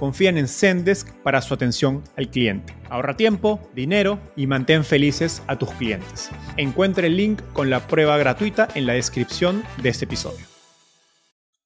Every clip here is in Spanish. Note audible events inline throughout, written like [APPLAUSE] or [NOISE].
confían en Zendesk para su atención al cliente. Ahorra tiempo, dinero y mantén felices a tus clientes. Encuentre el link con la prueba gratuita en la descripción de este episodio.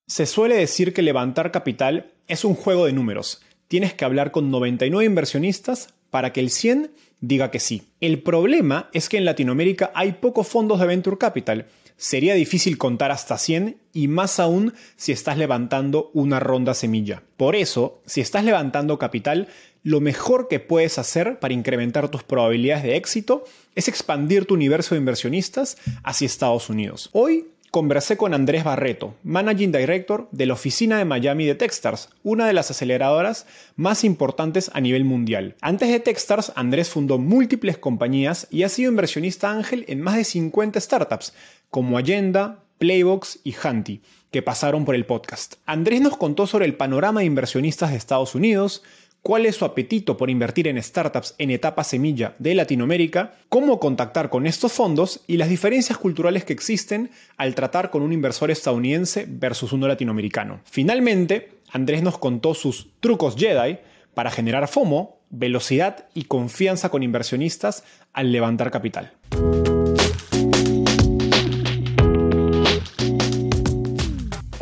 Se suele decir que levantar capital es un juego de números. Tienes que hablar con 99 inversionistas para que el 100 diga que sí. El problema es que en Latinoamérica hay pocos fondos de Venture Capital sería difícil contar hasta 100 y más aún si estás levantando una ronda semilla. Por eso, si estás levantando capital, lo mejor que puedes hacer para incrementar tus probabilidades de éxito es expandir tu universo de inversionistas hacia Estados Unidos. Hoy conversé con Andrés Barreto, Managing Director de la oficina de Miami de Techstars, una de las aceleradoras más importantes a nivel mundial. Antes de Techstars, Andrés fundó múltiples compañías y ha sido inversionista ángel en más de 50 startups, como Agenda, Playbox y Hunty, que pasaron por el podcast. Andrés nos contó sobre el panorama de inversionistas de Estados Unidos, cuál es su apetito por invertir en startups en etapa semilla de Latinoamérica, cómo contactar con estos fondos y las diferencias culturales que existen al tratar con un inversor estadounidense versus uno latinoamericano. Finalmente, Andrés nos contó sus trucos Jedi para generar FOMO, velocidad y confianza con inversionistas al levantar capital.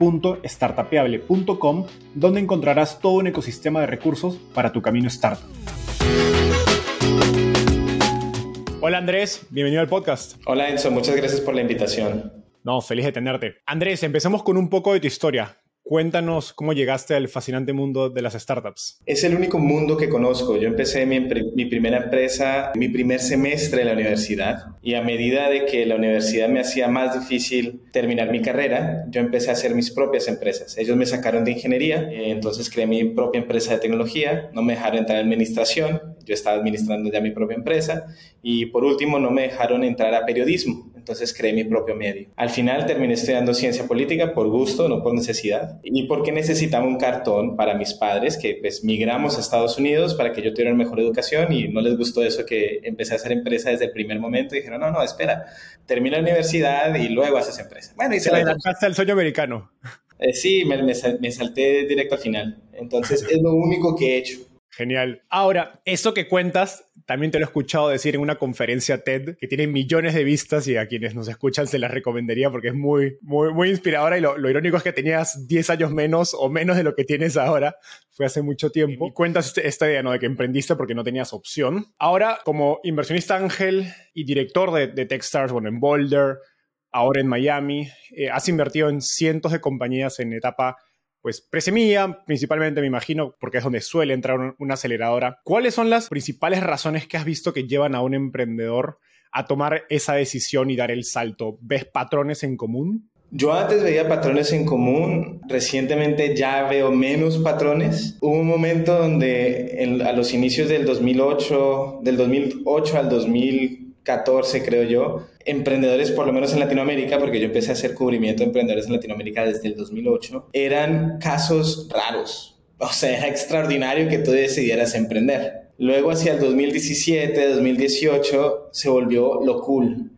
www.startapeable.com donde encontrarás todo un ecosistema de recursos para tu camino startup. Hola Andrés, bienvenido al podcast. Hola Enzo, muchas gracias por la invitación. No, feliz de tenerte. Andrés, empecemos con un poco de tu historia. Cuéntanos cómo llegaste al fascinante mundo de las startups. Es el único mundo que conozco. Yo empecé mi, mi, primera empresa, mi primer semestre en la universidad y a medida de que la universidad me hacía más difícil terminar mi carrera, yo empecé a hacer mis propias empresas. Ellos me sacaron de ingeniería, eh, entonces creé mi propia empresa de tecnología, no me dejaron entrar en administración, yo estaba administrando ya mi propia empresa y por último no me dejaron entrar a periodismo entonces creé mi propio medio. Al final terminé estudiando ciencia política por gusto, no por necesidad, y porque necesitaba un cartón para mis padres, que pues migramos a Estados Unidos para que yo tuviera mejor educación y no les gustó eso que empecé a hacer empresa desde el primer momento y dijeron, no, no, espera, termina la universidad y luego haces empresa. Bueno, y se adelantaste al sueño americano. Eh, sí, me, me salté directo al final. Entonces es lo único que he hecho. Genial. Ahora, eso que cuentas, también te lo he escuchado decir en una conferencia TED que tiene millones de vistas y a quienes nos escuchan se las recomendaría porque es muy, muy, muy inspiradora y lo, irónico es que tenías 10 años menos o menos de lo que tienes ahora. Fue hace mucho tiempo. Y cuentas este, esta idea, ¿no? De que emprendiste porque no tenías opción. Ahora, como inversionista ángel y director de, de Techstars, bueno, en Boulder, ahora en Miami, eh, has invertido en cientos de compañías en etapa pues presemilla, principalmente me imagino, porque es donde suele entrar una aceleradora. ¿Cuáles son las principales razones que has visto que llevan a un emprendedor a tomar esa decisión y dar el salto? ¿Ves patrones en común? Yo antes veía patrones en común, recientemente ya veo menos patrones. Hubo un momento donde a los inicios del 2008, del 2008 al 2014 creo yo, emprendedores, por lo menos en Latinoamérica, porque yo empecé a hacer cubrimiento de emprendedores en Latinoamérica desde el 2008, eran casos raros. O sea, era extraordinario que tú decidieras emprender. Luego hacia el 2017, 2018 se volvió lo cool.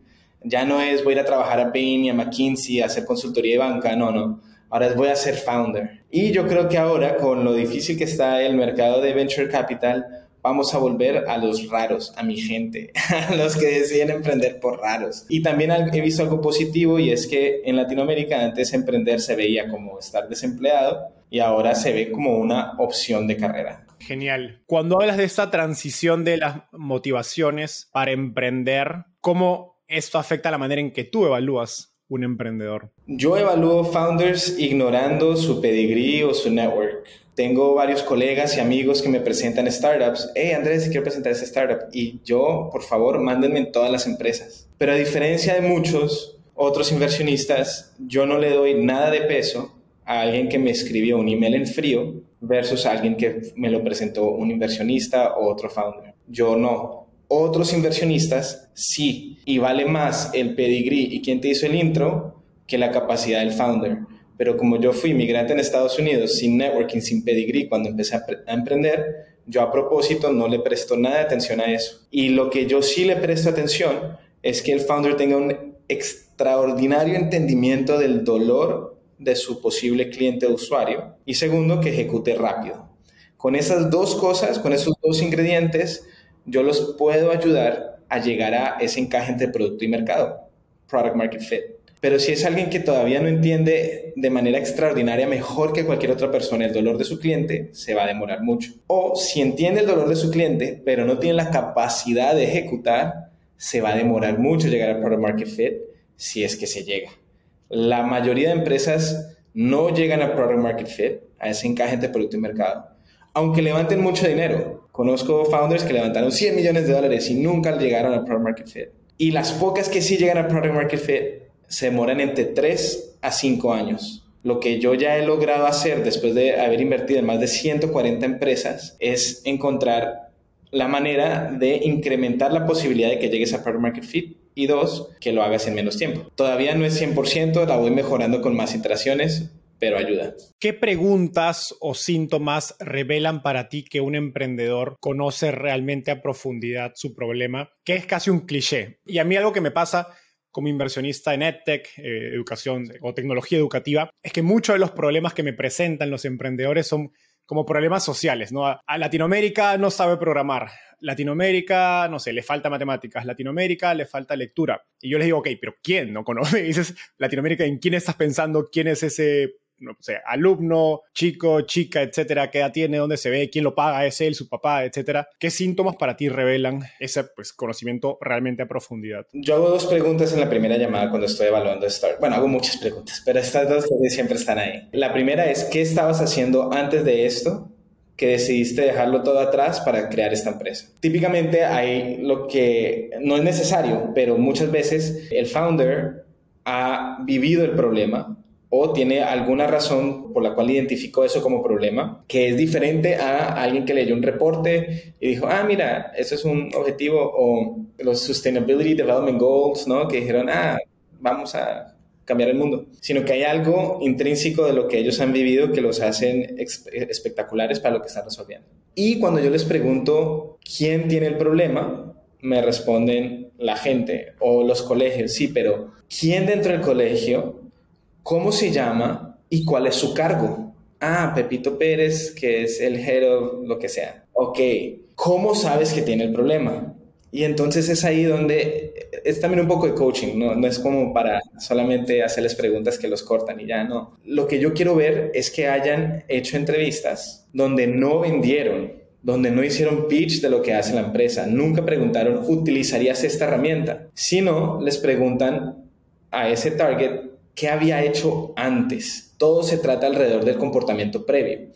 Ya no es voy a ir a trabajar a Bain y a McKinsey a hacer consultoría de banca, no, no. Ahora es voy a ser founder. Y yo creo que ahora con lo difícil que está el mercado de venture capital, vamos a volver a los raros, a mi gente, [LAUGHS] a los que deciden emprender por raros. Y también he visto algo positivo y es que en Latinoamérica antes emprender se veía como estar desempleado y ahora se ve como una opción de carrera. Genial. Cuando hablas de esta transición de las motivaciones para emprender, ¿cómo esto afecta la manera en que tú evalúas un emprendedor? Yo evalúo founders ignorando su pedigrí o su network. Tengo varios colegas y amigos que me presentan startups. Hey Andrés, quiero presentar esta startup. Y yo, por favor, mándenme en todas las empresas. Pero a diferencia de muchos otros inversionistas, yo no le doy nada de peso a alguien que me escribió un email en frío versus a alguien que me lo presentó un inversionista o otro founder. Yo no. Otros inversionistas sí. Y vale más el pedigrí y quién te hizo el intro que la capacidad del founder. Pero como yo fui migrante en Estados Unidos sin networking, sin pedigree cuando empecé a, emprender, yo a propósito no le presto nada de atención a eso. Y lo que yo sí le presto atención es que el founder tenga un extraordinario entendimiento del dolor de su posible cliente o usuario. Y segundo, que ejecute rápido. Con esas dos cosas, con esos dos ingredientes, yo los puedo ayudar a llegar a ese encaje entre producto y mercado, product market fit. Pero si es alguien que todavía no entiende de manera extraordinaria, mejor que cualquier otra persona, el dolor de su cliente, se va a demorar mucho. O si entiende el dolor de su cliente, pero no tiene la capacidad de ejecutar, se va a demorar mucho llegar al product market fit si es que se llega. La mayoría de empresas no llegan al product market fit, a ese encaje entre producto y mercado, aunque levanten mucho dinero. Conozco founders que levantaron 100 millones de dólares y nunca llegaron al product market fit. Y las pocas que sí llegan al product market fit se demoran entre 3 a 5 años. Lo que yo ya he logrado hacer después de haber invertido en más de 140 empresas es encontrar la manera de incrementar la posibilidad de que llegues a Product Market Fit y dos, que lo hagas en menos tiempo. Todavía no es 100%, la voy mejorando con más iteraciones, pero ayuda. ¿Qué preguntas o síntomas revelan para ti que un emprendedor conoce realmente a profundidad su problema? Que es casi un cliché. Y a mí algo que me pasa como inversionista en EdTech, eh, educación o tecnología educativa, es que muchos de los problemas que me presentan los emprendedores son como problemas sociales, ¿no? A Latinoamérica no sabe programar, Latinoamérica, no sé, le falta matemáticas, Latinoamérica le falta lectura. Y yo les digo, ok, pero ¿quién no conoce? [LAUGHS] dices, Latinoamérica, ¿en quién estás pensando? ¿Quién es ese no sé, alumno, chico, chica, etcétera, qué edad tiene, dónde se ve, quién lo paga, es él, su papá, etcétera. ¿Qué síntomas para ti revelan ese pues, conocimiento realmente a profundidad? Yo hago dos preguntas en la primera llamada cuando estoy evaluando Start. Bueno, hago muchas preguntas, pero estas dos siempre están ahí. La primera es, ¿qué estabas haciendo antes de esto? que decidiste dejarlo todo atrás para crear esta empresa. Típicamente hay lo que no es necesario, pero muchas veces el founder ha vivido el problema, o tiene alguna razón por la cual identificó eso como problema, que es diferente a alguien que leyó un reporte y dijo, ah, mira, eso es un objetivo, o los Sustainability Development Goals, ¿no? Que dijeron, ah, vamos a cambiar el mundo, sino que hay algo intrínseco de lo que ellos han vivido que los hacen espectaculares para lo que están resolviendo. Y cuando yo les pregunto quién tiene el problema, me responden la gente o los colegios, sí, pero ¿quién dentro del colegio cómo se llama y cuál es su cargo. Ah, Pepito Pérez, que es el head of lo que sea. Ok, ¿cómo sabes que tiene el problema? Y entonces es ahí donde es también un poco de coaching, ¿no? no es como para solamente hacerles preguntas que los cortan y ya no. Lo que yo quiero ver es que hayan hecho entrevistas donde no vendieron, donde no hicieron pitch de lo que hace la empresa, nunca preguntaron, ¿utilizarías esta herramienta? Sino les preguntan a ese target qué había hecho antes. Todo se trata alrededor del comportamiento previo.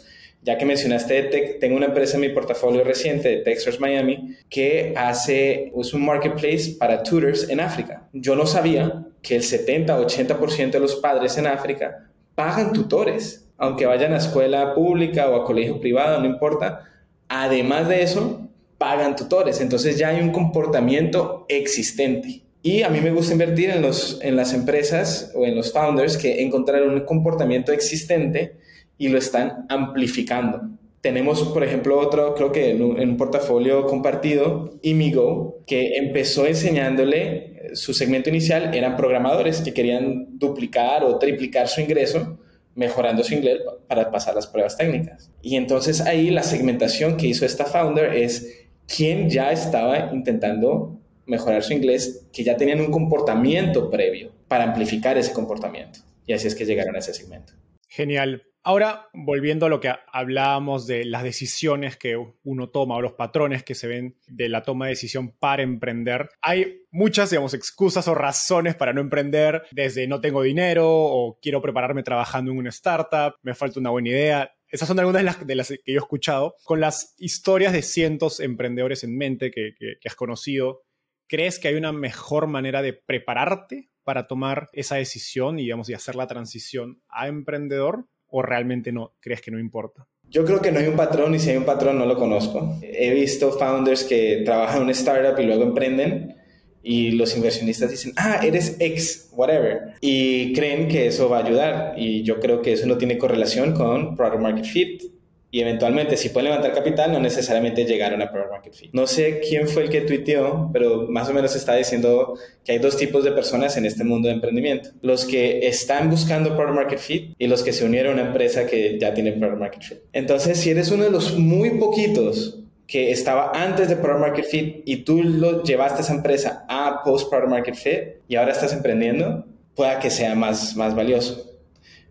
Ya que mencionaste tengo una empresa en mi portafolio reciente de Texas Miami que hace es un marketplace para tutors en África. Yo no sabía que el 70-80% de los padres en África pagan tutores, aunque vayan a escuela pública o a colegio privado, no importa. Además de eso, pagan tutores. Entonces ya hay un comportamiento existente. Y a mí me gusta invertir en, los, en las empresas o en los founders que encontraron un comportamiento existente y lo están amplificando. Tenemos, por ejemplo, otro, creo que en un, portafolio compartido, Imigo, que empezó enseñándole, su segmento inicial eran programadores que querían duplicar o triplicar su ingreso mejorando su inglés para pasar las pruebas técnicas. Y entonces ahí la segmentación que hizo esta founder es quién ya estaba intentando mejorar su inglés, que ya tenían un comportamiento previo para amplificar ese comportamiento. Y así es que llegaron a ese segmento. Genial. Ahora, volviendo a lo que hablábamos de las decisiones que uno toma o los patrones que se ven de la toma de decisión para emprender, hay muchas, digamos, excusas o razones para no emprender, desde no tengo dinero o quiero prepararme trabajando en una startup, me falta una buena idea. Esas son algunas de las, de las que yo he escuchado. Con las historias de cientos emprendedores en mente que, que has conocido, ¿crees que hay una mejor manera de prepararte para tomar esa decisión y, digamos, y hacer la transición a emprendedor? ¿O realmente no crees que no importa? Yo creo que no hay un patrón y si hay un patrón no lo conozco. He visto founders que trabajan en una startup y luego emprenden y los inversionistas dicen, ah, eres ex, whatever, y creen que eso va a ayudar. Y yo creo que eso no tiene correlación con product market fit y eventualmente si pueden levantar capital no necesariamente llegaron a product market fit. No sé quién fue el que tuiteó, pero más o menos está diciendo que hay dos tipos de personas en este mundo de emprendimiento. Los que están buscando product market fit y los que se unieron a una empresa que ya tiene product market fit. Entonces, si eres uno de los muy poquitos que estaba antes de product market fit y tú lo llevaste a esa empresa a post product market fit y ahora estás emprendiendo, pueda que sea más, más valioso.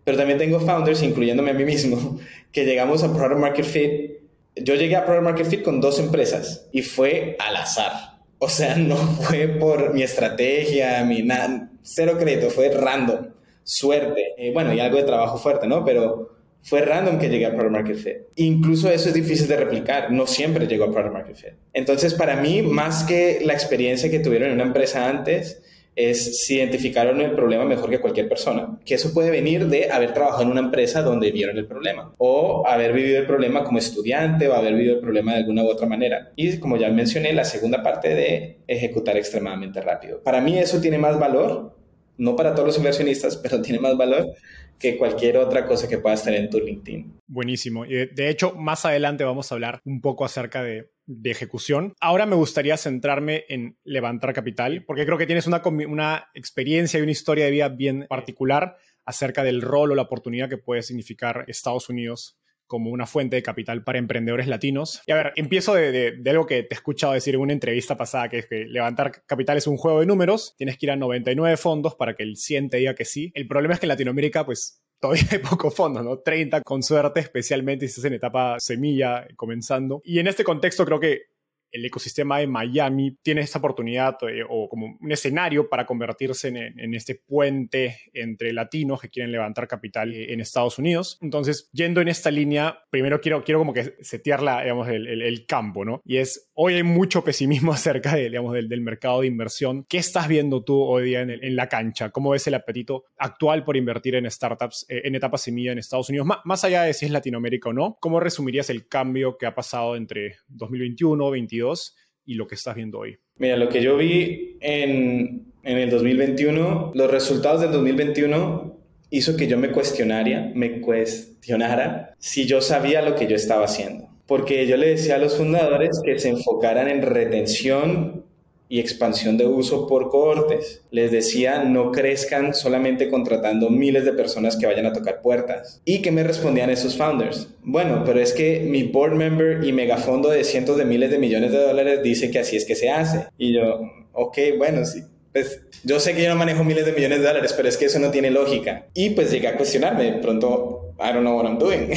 Pero también tengo founders, incluyéndome a mí mismo, que llegamos a Product Market Fit. Yo llegué a Product Market Fit con dos empresas y fue al azar. O sea, [LAUGHS] no fue por mi estrategia, mi nada, cero crédito, fue random, suerte. Eh, bueno, y algo de trabajo fuerte, ¿no? Pero fue random que llegué a Product Market Fit. Incluso eso es difícil de replicar, no siempre llegó a Product Market Fit. Entonces, para mí, más que la experiencia que tuvieron en una empresa antes, es si identificaron el problema mejor que cualquier persona. Que eso puede venir de haber trabajado en una empresa donde vieron el problema o haber vivido el problema como estudiante o haber vivido el problema de alguna u otra manera. Y como ya mencioné, la segunda parte de ejecutar extremadamente rápido. Para mí eso tiene más valor, no para todos los inversionistas, [LAUGHS] pero tiene más valor que cualquier otra cosa que puedas tener en tu LinkedIn. Buenísimo. De hecho, más adelante vamos a hablar un poco acerca de, ejecución. Ahora me gustaría centrarme en levantar capital, porque creo que tienes una, una experiencia y una historia de vida bien particular acerca del rol o la oportunidad que puede significar Estados Unidos como una fuente de capital para emprendedores latinos. Y a ver, empiezo de, algo que te he escuchado decir en una entrevista pasada, que es que levantar capital es un juego de números, tienes que ir a 99 fondos para que el 100 te diga que sí. El problema es que en Latinoamérica, pues todavía hay pocos fondos, ¿no? 30 con suerte, especialmente si estás en etapa semilla comenzando. Y en este contexto creo que el ecosistema de Miami tiene esta oportunidad eh, o como un escenario para convertirse en, este puente entre latinos que quieren levantar capital eh, en Estados Unidos. Entonces, yendo en esta línea, primero quiero, quiero como que setear la, digamos, el, campo, ¿no? Y es, hoy hay mucho pesimismo [LAUGHS] acerca de, digamos, del, mercado de inversión. ¿Qué estás viendo tú hoy día en, la cancha? ¿Cómo ves el apetito actual por invertir en startups eh, en etapa semilla en Estados Unidos? más allá de si es Latinoamérica o no, ¿cómo resumirías el cambio que ha pasado entre 2021, 2022 y lo que estás viendo hoy? Mira, lo que yo vi en, en el 2021, los resultados del 2021 hizo que yo me cuestionara, me cuestionara si yo sabía lo que yo estaba haciendo. Porque yo le decía a los fundadores que se enfocaran en retención y expansión de uso por cohortes. Les decía, no crezcan solamente contratando miles de personas que vayan a tocar puertas. ¿Y que me respondían esos founders? Bueno, pero es que mi board member y megafondo de cientos de miles de millones de dólares dice que así es que se hace. Y yo, ok, bueno, sí. Pues yo sé que yo no manejo miles de millones de dólares, pero es que eso no tiene lógica. Y pues llegué a cuestionarme. De pronto, I don't know what I'm doing.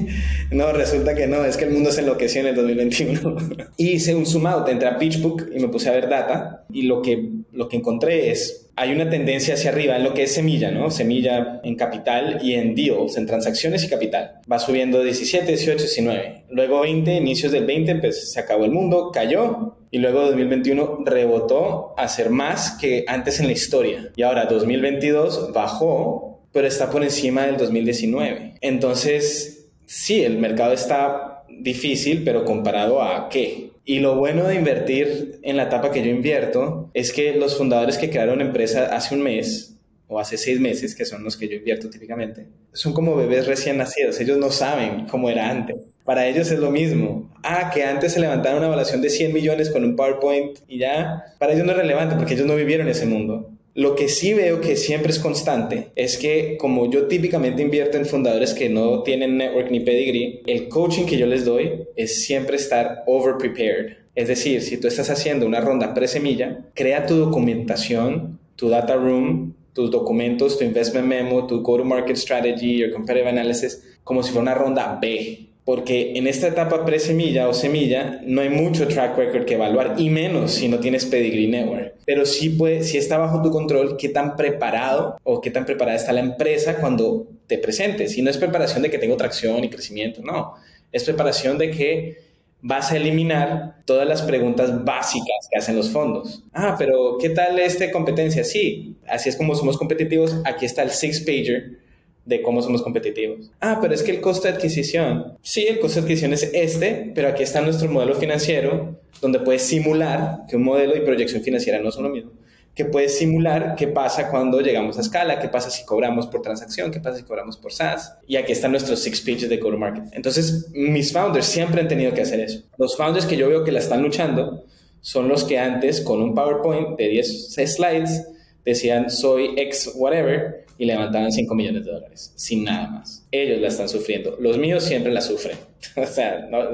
[LAUGHS] no, resulta que no, es que el mundo se enloqueció en el 2021. hice un zoom out, entré a PitchBook y me puse a ver data y lo que, lo que encontré es hay una tendencia hacia arriba en lo que es semilla, ¿no? Semilla en capital y en deals, en transacciones y capital. Va subiendo 17, 18, 19. Luego 20, inicios del 20, pues se acabó el mundo, cayó. Y luego 2021 rebotó a ser más que antes en la historia. Y ahora 2022 bajó pero está por encima del 2019. Entonces, sí, el mercado está difícil, pero comparado a qué? Y lo bueno de invertir en la etapa que yo invierto es que los fundadores que crearon empresa hace un mes o hace seis meses, que son los que yo invierto típicamente, son como bebés recién nacidos. Ellos no saben cómo era antes. Para ellos es lo mismo. Ah, que antes se levantaba una evaluación de 100 millones con un PowerPoint y ya. Para ellos no es relevante porque ellos no vivieron ese mundo. Lo que sí veo que siempre es constante es que como yo típicamente invierto en fundadores que no tienen network ni pedigree, el coaching que yo les doy es siempre estar over prepared. Es decir, si tú estás haciendo una ronda pre-semilla, crea tu documentación, tu data room, tus documentos, tu investment memo, tu go-to-market strategy, your competitive analysis, como si fuera una ronda B. Porque en esta etapa pre-semilla o semilla no hay mucho track record que evaluar, y menos si no tienes pedigree network. Pero sí, puede, sí está bajo tu control qué tan preparado o qué tan preparada está la empresa cuando te presentes. Y no es preparación de que tengo tracción y crecimiento, no. Es preparación de que vas a eliminar todas las preguntas básicas que hacen los fondos. Ah, pero ¿qué tal esta competencia? Sí, así es como somos competitivos. Aquí está el six-pager de cómo somos competitivos. Ah, pero es que el costo de adquisición. Sí, el costo de adquisición es este, pero aquí está nuestro modelo financiero, donde puedes simular que un modelo y proyección financiera no son lo mismo que puedes simular qué pasa cuando llegamos a escala, qué pasa si cobramos por transacción, qué pasa si cobramos por SaaS. Y aquí están nuestros six pages de go-to-market. Entonces, mis founders siempre han tenido que hacer eso. Los founders que yo veo que la están luchando son los que antes, con un PowerPoint de 10 slides, decían soy ex whatever y levantaban 5 millones de dólares, sin nada más. Ellos la están sufriendo. Los míos siempre la sufren. [LAUGHS] o sea, no,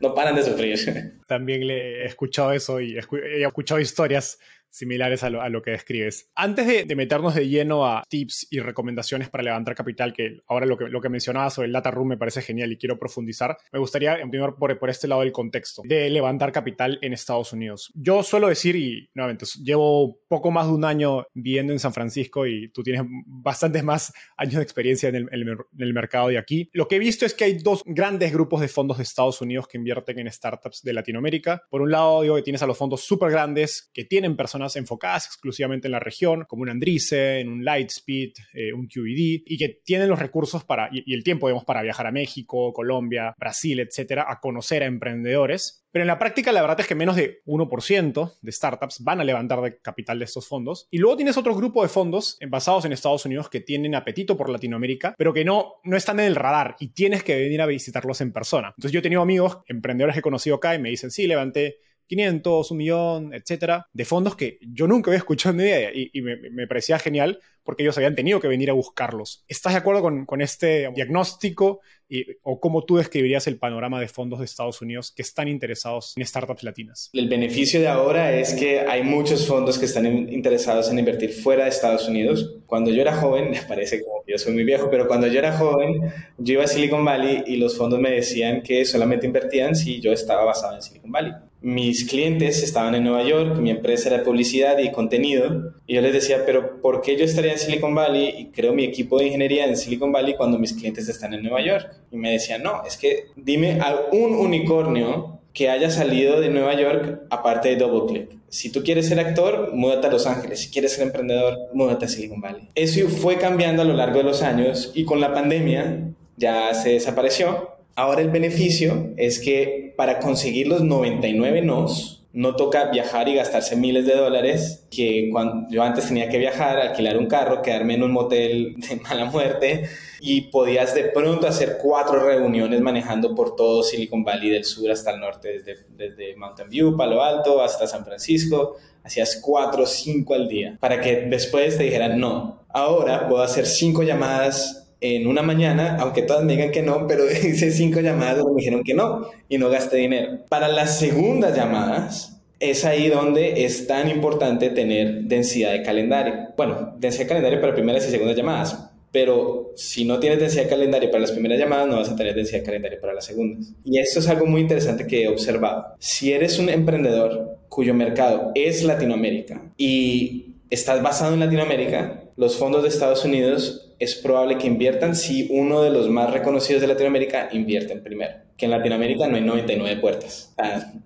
no paran de sufrir. También le he escuchado eso y he escuchado historias similares a lo, que describes. Antes de, meternos de lleno a tips y recomendaciones para levantar capital, que ahora lo que, lo que mencionabas sobre el data room me parece genial y quiero profundizar, me gustaría empezar por, por este lado del contexto de levantar capital en Estados Unidos. Yo suelo decir, y nuevamente, llevo poco más de un año viviendo en San Francisco y tú tienes bastantes más años de experiencia en el, en el mercado de aquí. Lo que he visto es que hay dos grandes grupos de fondos de Estados Unidos que invierten en startups de Latinoamérica. Por un lado, digo que tienes a los fondos súper grandes que tienen personas enfocadas exclusivamente en la región, como un Andreessen, un Lightspeed, eh, un QED, y que tienen los recursos para, y, el tiempo, digamos, para viajar a México, Colombia, Brasil, etcétera, a conocer a emprendedores. Pero en la práctica, la verdad es que menos de 1% de startups van a levantar de capital de estos fondos. Y luego tienes otro grupo de fondos basados en Estados Unidos que tienen apetito por Latinoamérica, pero que no, no están en el radar y tienes que venir a visitarlos en persona. Entonces, yo he tenido amigos, emprendedores que he conocido acá y me dicen, sí, levanté 500, un millón, etcétera, de fondos que yo nunca había escuchado en mi vida y, me, parecía genial porque ellos habían tenido que venir a buscarlos. ¿Estás de acuerdo con, este diagnóstico y, o cómo tú describirías el panorama de fondos de Estados Unidos que están interesados en startups latinas? El beneficio de ahora es que hay muchos fondos que están interesados en invertir fuera de Estados Unidos. Cuando yo era joven, [LAUGHS] me parece como yo soy muy viejo, pero cuando yo era joven, yo iba a Silicon Valley y los fondos me decían que solamente invertían si yo estaba basado en Silicon Valley mis clientes estaban en Nueva York, mi empresa era publicidad y contenido, y yo les decía, pero ¿por qué yo estaría en Silicon Valley y creo mi equipo de ingeniería en Silicon Valley cuando mis clientes están en Nueva York? Y me decían, no, es que dime un unicornio que haya salido de Nueva York aparte de DoubleClick. Si tú quieres ser actor, múdate a Los Ángeles. Si quieres ser emprendedor, múdate a Silicon Valley. Eso fue cambiando a lo largo de los años y con la pandemia ya se desapareció Ahora el beneficio es que para conseguir los 99 nos, no toca viajar y gastarse miles de dólares, que cuando yo antes tenía que viajar, alquilar un carro, quedarme en un motel [LAUGHS] de mala muerte y podías de pronto hacer cuatro reuniones manejando por todo Silicon Valley del sur hasta el norte, desde, desde Mountain View, Palo Alto, hasta San Francisco, hacías cuatro o cinco al día, para que después te dijeran, no, ahora puedo hacer cinco llamadas en una mañana, aunque todas me digan que no, pero [LAUGHS] hice cinco llamadas donde me dijeron que no y no gasté dinero. Para las segundas llamadas, es ahí donde es tan importante tener densidad de calendario. Bueno, densidad de calendario para primeras y segundas llamadas, pero si no tienes densidad de calendario para las primeras llamadas, no vas a tener densidad de calendario para las segundas. Y esto es algo muy interesante que he observado. Si eres un emprendedor cuyo mercado es Latinoamérica y estás basado en Latinoamérica, los fondos de Estados Unidos es probable que inviertan si uno de los más reconocidos de Latinoamérica invierte primero. Que en Latinoamérica no hay 99 puertas.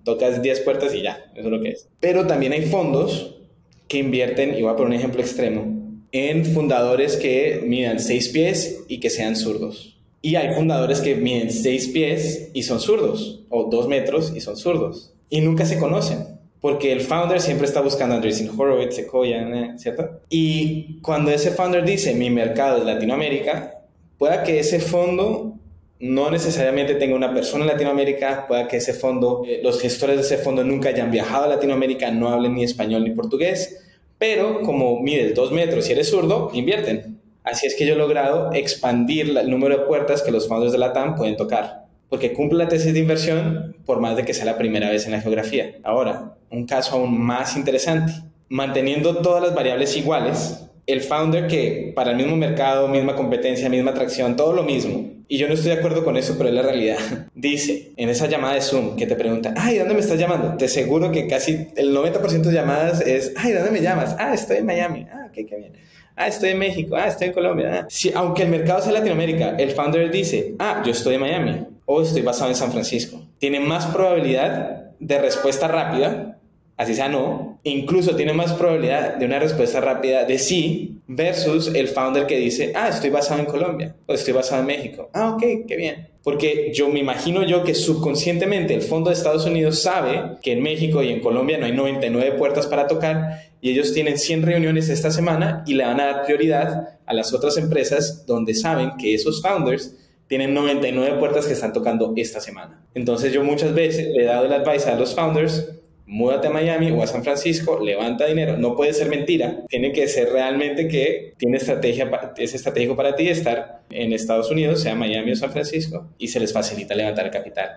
tocas 10 puertas y ya, eso es lo que es. Pero también hay fondos que invierten, y voy a poner un ejemplo extremo, en fundadores que midan 6 pies y que sean zurdos. Y hay fundadores que miden 6 pies y son zurdos, o 2 metros y son zurdos. Y nunca se conocen porque el founder siempre está buscando a Andreessen Horowitz, Sequoia, ¿cierto? Y cuando ese founder dice mi mercado es Latinoamérica, pueda que ese fondo no necesariamente tenga una persona en Latinoamérica, pueda que ese fondo, eh, los gestores de ese fondo nunca hayan viajado a Latinoamérica, no hablen ni español ni portugués, pero como mides dos metros y eres zurdo, invierten. Así es que yo he logrado expandir el número de puertas que los founders de la TAM pueden tocar, porque cumple la tesis de inversión por más de que sea la primera vez en la geografía. Ahora, un caso aún más interesante. Manteniendo todas las variables iguales, el founder que para el mismo mercado, misma competencia, misma atracción, todo lo mismo, y yo no estoy de acuerdo con eso, pero es la realidad. [LAUGHS] Dice en esa llamada de Zoom que te pregunta, ay, ¿dónde me estás llamando? Te aseguro que casi el 90% de llamadas es, ay, ¿dónde me llamas? Ah, estoy en Miami. Ah, ok, qué bien. Ah, estoy en México. Ah, estoy en Colombia. Ah. Si, aunque el mercado sea Latinoamérica, el founder dice, ah, yo estoy en Miami estoy basado en San Francisco. Tiene más probabilidad de respuesta rápida así sea no, incluso tiene más probabilidad de una respuesta rápida de sí versus el founder que dice, ah, estoy basado en Colombia o estoy basado en México. Ah, ok, qué bien. Porque yo me imagino yo que subconscientemente el fondo de Estados Unidos sabe que en México y en Colombia no hay 99 puertas para tocar y ellos tienen 100 reuniones esta semana y le van a dar prioridad a las otras empresas donde saben que esos founders tienen 99 puertas que están tocando esta semana. Entonces yo muchas veces le he dado el advice a los founders múdate a Miami o a San Francisco, levanta dinero. No puede ser mentira, tiene que ser realmente que tiene estrategia, es estratégico para ti estar en Estados Unidos, sea Miami o San Francisco, y se les facilita levantar capital.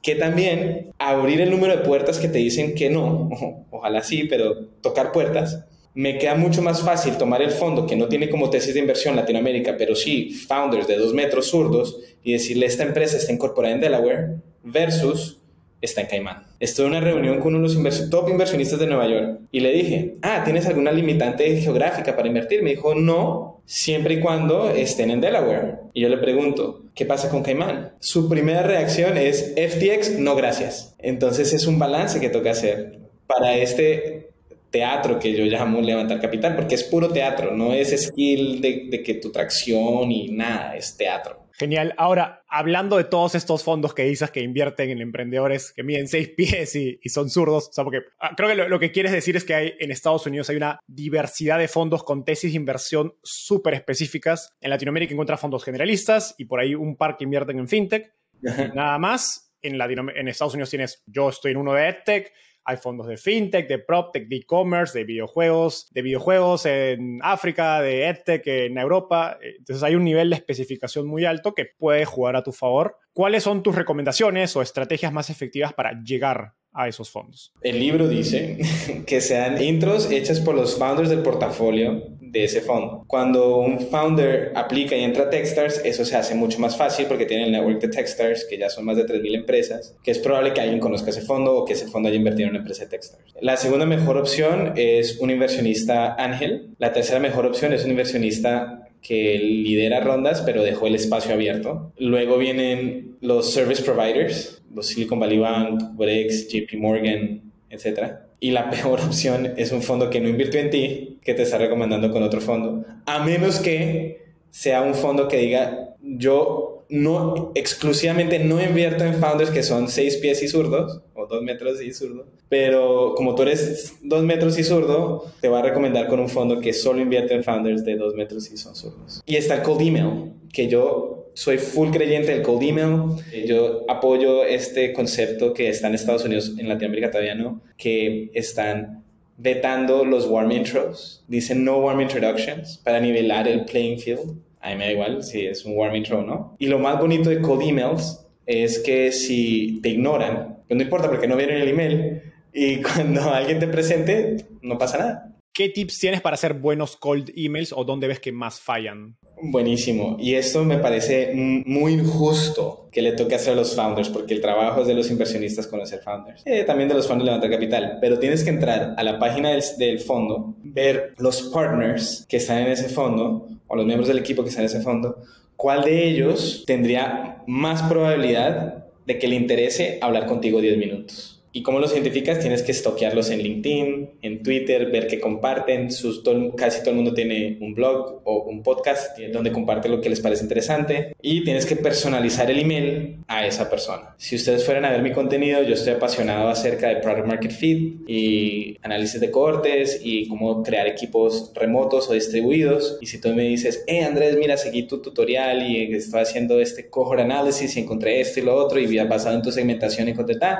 Que también abrir el número de puertas que te dicen que no, [LAUGHS] ojalá sí, pero tocar puertas, me queda mucho más fácil tomar el fondo que no tiene como tesis de inversión Latinoamérica, pero sí founders de dos metros zurdos y decirle esta empresa está incorporada en Delaware versus está en Caimán. Estuve en una reunión con unos top inversionistas de Nueva York y le dije, ah, ¿tienes alguna limitante geográfica para invertir? Me dijo, no, siempre y cuando estén en Delaware. Y yo le pregunto, ¿qué pasa con Caimán? Su primera reacción es, FTX, no gracias. Entonces es un balance que toca hacer para este teatro que yo llamo levantar capital, porque es puro teatro, no es skill de, de que tu tracción y nada, es teatro. Genial. Ahora, hablando de todos estos fondos que dices que invierten en emprendedores que miden seis [LAUGHS] pies y, son zurdos, o sea, porque ah, creo que lo, que quieres decir es que hay en Estados Unidos hay una diversidad de fondos con tesis de inversión súper específicas. En Latinoamérica encuentras fondos generalistas y por ahí un par que invierten en fintech. [LAUGHS] Nada más. En, en Estados Unidos tienes, yo estoy en uno de EdTech, hay fondos de fintech, de proptech, de e-commerce, de videojuegos, de videojuegos en África, de edtech en Europa. Entonces hay un nivel de especificación muy alto que puede jugar a tu favor. ¿Cuáles son tus recomendaciones o estrategias más efectivas para llegar a esos fondos? El libro dice [LAUGHS] que sean intros hechas por los founders del portafolio de ese fondo. Cuando un founder aplica y entra a Techstars, eso se hace mucho más fácil porque tiene el network de Techstars, que ya son más de 3.000 empresas, que es probable que alguien conozca ese fondo o que ese fondo haya invertido en una empresa de Techstars. La segunda mejor opción es un inversionista ángel. La tercera mejor opción es un inversionista que lidera rondas, pero dejó el espacio abierto. Luego vienen los service providers, los Silicon Valley Bank, Brex, JP Morgan, etc. Y la [LAUGHS] peor opción es un fondo que no invirtió en ti, que te está recomendando con otro fondo. A menos que sea un fondo que diga, yo no exclusivamente no invierto en founders que son seis pies y zurdos, o dos metros y zurdo, pero como tú eres dos metros y zurdo, te va a recomendar con un fondo que solo invierte en founders de dos metros y son zurdos. Y está el cold email, que yo soy full creyente del cold email. Yo apoyo este concepto que está en Estados Unidos, en Latinoamérica todavía no, que están vetando los warm intros. Dicen no warm introductions para nivelar el playing field. A mí me da igual si es un warm intro o no. Y lo más bonito de cold emails es que si te ignoran, pues no importa porque no vieron el email, y [LAUGHS] cuando alguien te presente, no pasa nada. ¿Qué tips tienes para hacer buenos cold emails o dónde ves que más fallan? Buenísimo. Y esto me parece muy injusto que le toque hacer a los founders, porque el trabajo es de los inversionistas conocer founders. Eh, también de los de levantar capital. Pero tienes que entrar a la página del, del, fondo, ver los partners que están en ese fondo, o los miembros del equipo que están en ese fondo, cuál de ellos tendría más probabilidad de que le interese hablar contigo 10 minutos ¿Y cómo los identificas? Tienes que estoquearlos en LinkedIn, en Twitter, ver que comparten. Sus, casi todo el mundo tiene un blog o un podcast donde comparte lo que les parece interesante. Y tienes que personalizar el email a esa persona. Si ustedes fueran a ver mi contenido, yo estoy apasionado acerca de Product Market Fit y análisis de cortes y cómo crear equipos remotos o distribuidos. Y si tú me dices, hey Andrés, mira, seguí tu tutorial y estoy haciendo este cohort análisis y encontré esto y lo otro y basado en tu segmentación encontré tal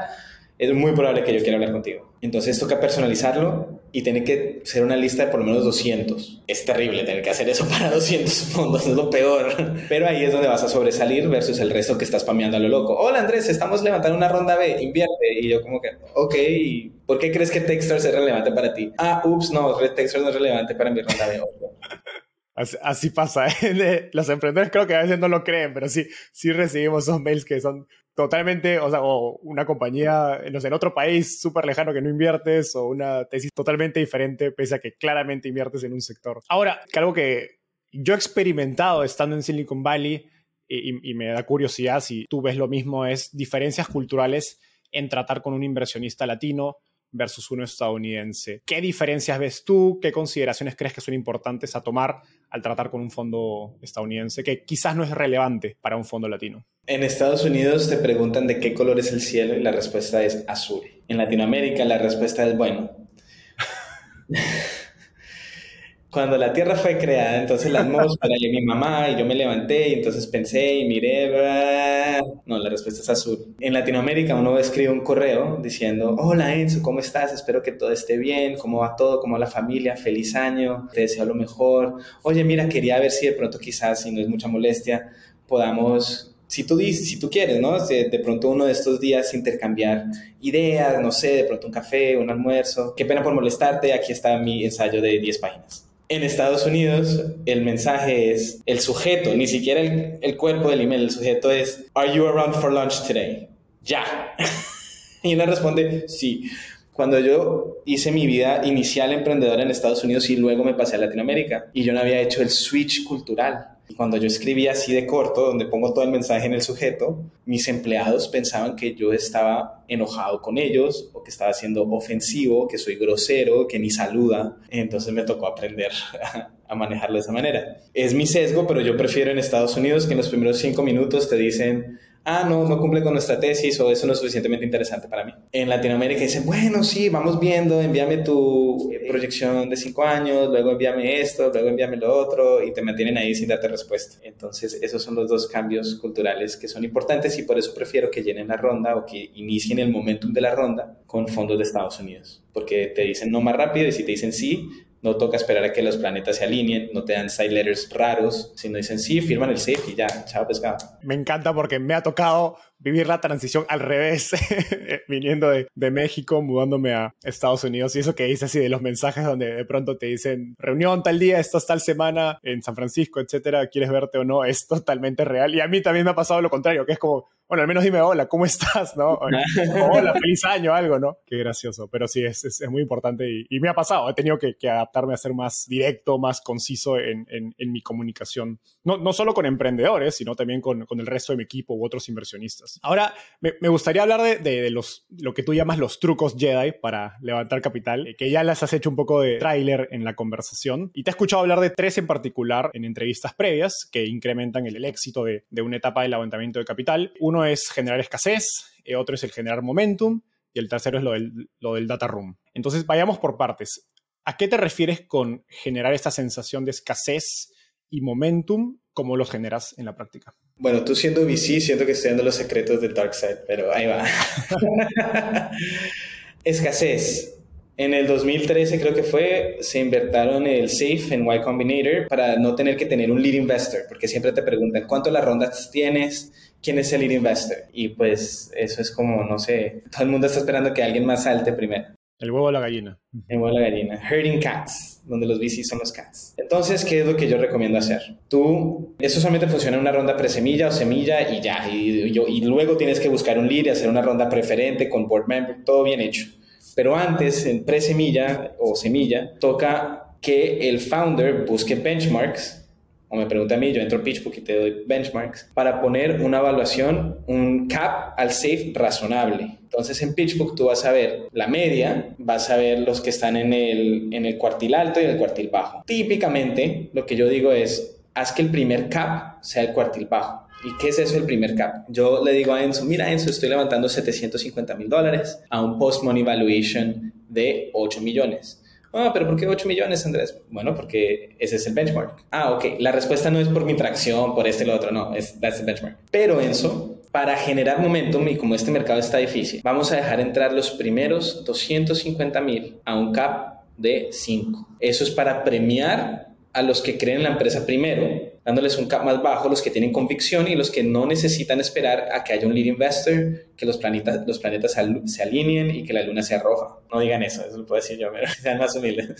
es muy probable que yo quiera hablar contigo. Entonces toca personalizarlo y tiene que ser una lista de por lo menos 200. Es terrible tener que hacer eso [LAUGHS] para 200 fondos, es lo peor. Pero ahí es donde vas a sobresalir versus el resto que estás spameando a lo loco. Hola Andrés, estamos levantando una ronda B, invierte. Y yo como que, ok, ¿por qué crees que Techstars es relevante para ti? Ah, ups, no, Techstars no es relevante para mi ronda B. Así, pasa. [LAUGHS] ¿eh? Los emprendedores creo que a veces no lo creen, pero sí, sí recibimos esos mails que son totalmente, o sea, o una compañía no sé, en otro país súper lejano que no inviertes, o una tesis totalmente diferente, pese a que claramente inviertes en un sector. Ahora, que algo que yo he experimentado estando en Silicon Valley y, y me da curiosidad si tú ves lo mismo, es diferencias culturales en tratar con un inversionista latino versus uno estadounidense. ¿Qué diferencias ves tú? ¿Qué consideraciones crees que son importantes a tomar al tratar con un fondo estadounidense que quizás no es relevante para un fondo latino? En Estados Unidos te preguntan de qué color es el cielo y la respuesta es azul. En Latinoamérica la respuesta es bueno. [LAUGHS] Cuando la Tierra fue creada, entonces la atmósfera y mi mamá y yo me levanté y entonces pensé y miré, no, la respuesta es azul. En Latinoamérica uno escribe un correo diciendo, hola Enzo, ¿cómo estás? Espero que todo esté bien, ¿cómo va todo? ¿Cómo va la familia? Feliz año, te deseo lo mejor. Oye, mira, quería ver si de pronto quizás, si no es mucha molestia, podamos si tú, si tú quieres, ¿no? De, de, pronto uno de estos días intercambiar ideas, no sé, de pronto un café, un almuerzo. Qué pena por molestarte, aquí está mi ensayo de 10 páginas. En Estados Unidos, el mensaje es el sujeto, ni siquiera el, cuerpo del email, el sujeto es, ¿Are you around for lunch today? Ya. [LAUGHS] y uno responde, sí. Cuando yo hice mi vida inicial emprendedora en Estados Unidos y luego me pasé a Latinoamérica y yo no había hecho el switch cultural cuando yo escribía así de corto, donde pongo todo el mensaje en el sujeto, mis empleados pensaban que yo estaba enojado con ellos o que estaba siendo ofensivo, que soy grosero, que ni saluda. Entonces me tocó aprender [LAUGHS] a manejarlo de esa manera. Es mi sesgo, pero yo prefiero en Estados Unidos que en los primeros cinco minutos te dicen ah, no, no cumple con nuestra tesis o eso no es suficientemente interesante para mí. En Latinoamérica dicen, bueno, sí, vamos viendo, envíame tu proyección de cinco años, luego envíame esto, luego envíame lo otro y te mantienen ahí sin darte respuesta. Entonces, esos son los dos cambios culturales que son importantes y por eso prefiero que llenen la ronda o que inicien el momentum de la ronda con fondos de Estados Unidos, porque te dicen no más rápido y si te dicen sí, no toca esperar a que los planetas se alineen, no te dan side letters saros, sino dicen sí, firman el safe y ya, chao pescado. Me encanta porque me ha tocado vivir la transición al revés, [LAUGHS] viniendo de, de, México, mudándome a Estados Unidos. Y eso que dice así de los mensajes donde de pronto te dicen reunión tal día, estás tal semana en San Francisco, etcétera, quieres verte o no, es totalmente real. Y a mí también me ha pasado lo contrario, que es como, bueno, al menos dime hola, ¿cómo estás? ¿no? [LAUGHS] hola, feliz año, algo, ¿no? Qué gracioso. Pero sí, es, es, muy importante y, me ha pasado. He tenido que, adaptarme a ser más directo, más conciso en, en, mi comunicación. No, no solo con emprendedores, sino también con, con el resto de mi equipo u otros inversionistas. Ahora, me, gustaría hablar de, los, lo que tú llamas los trucos Jedi para levantar capital, que ya las has hecho un poco de tráiler en la conversación. Y te he escuchado hablar de tres en particular en entrevistas previas que incrementan el, el éxito de, una etapa de levantamiento de capital. Uno es generar escasez, eh, otro es el generar momentum y el tercero es lo del, lo del data room. Entonces, vayamos por partes. ¿A qué te refieres con generar esta sensación de escasez y momentum? ¿Cómo los generas en la práctica? Bueno, tú siendo VC, siento que estoy dando los secretos del dark side, pero ahí va. [LAUGHS] escasez. En el 2013 creo que fue, se invertaron el SAFE en Y Combinator para no tener que tener un lead investor, porque siempre te preguntan cuánto las rondas tienes, quién es el lead investor. Y pues eso es como, no sé, todo el mundo está esperando que alguien más salte primero. El huevo o la gallina. El huevo o la gallina. Herding cats, donde los VCs son los cats. Entonces, ¿qué es lo que yo recomiendo hacer? Tú, eso solamente funciona en una ronda pre-semilla o semilla y ya. Y, y luego tienes que buscar un lead y hacer una ronda preferente con board member, todo bien hecho. Pero antes, en pre-semilla o semilla, toca que el founder busque benchmarks o me pregunta a mí, yo entro a PitchBook y te doy benchmarks, para poner una evaluación, un cap al safe razonable. Entonces en PitchBook tú vas a ver la media, vas a ver los que están en el, en el cuartil alto y en el cuartil bajo. Típicamente lo que yo digo es, haz que el primer cap sea el cuartil bajo. ¿Y qué es eso el primer cap? Yo le digo a Enzo, mira Enzo, estoy levantando 750 mil dólares a un post-money valuation de 8 millones. Ah, pero ¿por qué 8 millones, Andrés? Bueno, porque ese es el benchmark. Ah, ok. La respuesta no es por mi tracción, por este y lo otro, no, es that's the benchmark. Pero Enzo, para generar momentum y como este mercado está difícil, vamos a dejar entrar los primeros 250 mil a un cap de 5. Eso es para premiar a los que creen en la empresa primero, dándoles un cap más bajo, los que tienen convicción y los que no necesitan esperar a que haya un lead investor, que los planetas, los planetas se alineen y que la luna sea roja. No digan eso, eso lo puedo decir yo, pero [LAUGHS] sean más humildes.